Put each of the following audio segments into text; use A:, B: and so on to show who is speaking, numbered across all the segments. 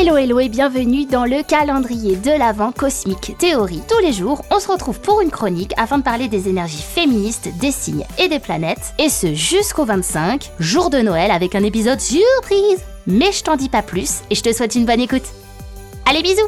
A: Hello hello et bienvenue dans le calendrier de l'Avent Cosmique Théorie. Tous les jours, on se retrouve pour une chronique afin de parler des énergies féministes, des signes et des planètes, et ce jusqu'au 25, jour de Noël avec un épisode surprise. Mais je t'en dis pas plus et je te souhaite une bonne écoute. Allez bisous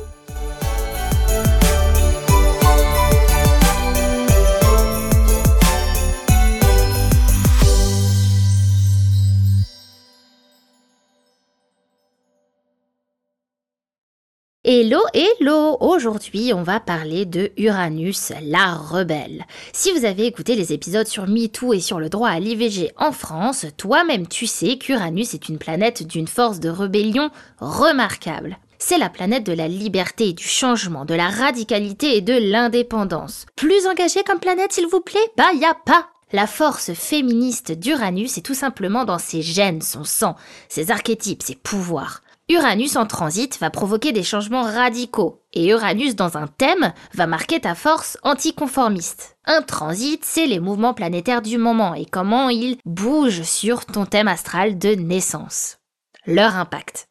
A: Hello, hello Aujourd'hui, on va parler de Uranus, la rebelle. Si vous avez écouté les épisodes sur MeToo et sur le droit à l'IVG en France, toi-même tu sais qu'Uranus est une planète d'une force de rébellion remarquable. C'est la planète de la liberté, du changement, de la radicalité et de l'indépendance. Plus engagée comme planète, s'il vous plaît? Bah y a pas la force féministe d'Uranus est tout simplement dans ses gènes, son sang, ses archétypes, ses pouvoirs. Uranus en transit va provoquer des changements radicaux, et Uranus dans un thème va marquer ta force anticonformiste. Un transit, c'est les mouvements planétaires du moment et comment ils bougent sur ton thème astral de naissance. Leur impact.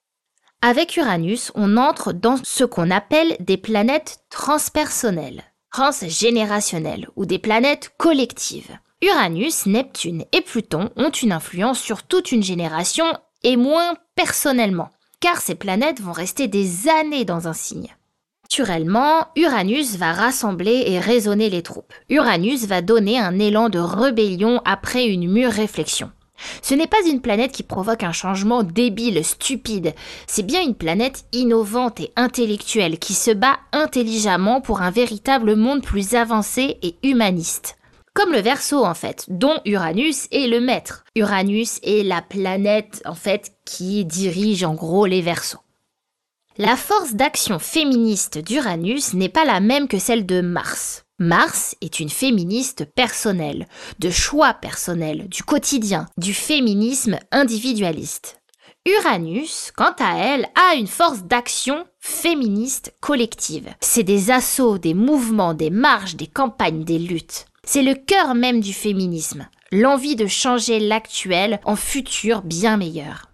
A: Avec Uranus, on entre dans ce qu'on appelle des planètes transpersonnelles, transgénérationnelles ou des planètes collectives. Uranus, Neptune et Pluton ont une influence sur toute une génération et moins personnellement car ces planètes vont rester des années dans un signe. Naturellement, Uranus va rassembler et raisonner les troupes. Uranus va donner un élan de rébellion après une mûre réflexion. Ce n'est pas une planète qui provoque un changement débile, stupide, c'est bien une planète innovante et intellectuelle qui se bat intelligemment pour un véritable monde plus avancé et humaniste. Comme le Verseau en fait, dont Uranus est le maître. Uranus est la planète en fait qui dirige en gros les Verseaux. La force d'action féministe d'Uranus n'est pas la même que celle de Mars. Mars est une féministe personnelle, de choix personnels, du quotidien, du féminisme individualiste. Uranus, quant à elle, a une force d'action féministe collective. C'est des assauts, des mouvements, des marches, des campagnes, des luttes. C'est le cœur même du féminisme, l'envie de changer l'actuel en futur bien meilleur.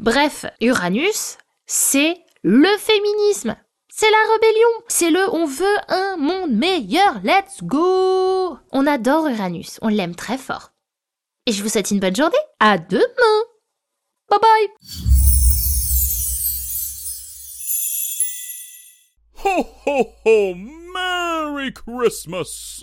A: Bref, Uranus, c'est le féminisme. C'est la rébellion. C'est le on veut un monde meilleur. Let's go. On adore Uranus. On l'aime très fort. Et je vous souhaite une bonne journée. À demain. Bye bye.
B: Ho ho ho! Merry Christmas!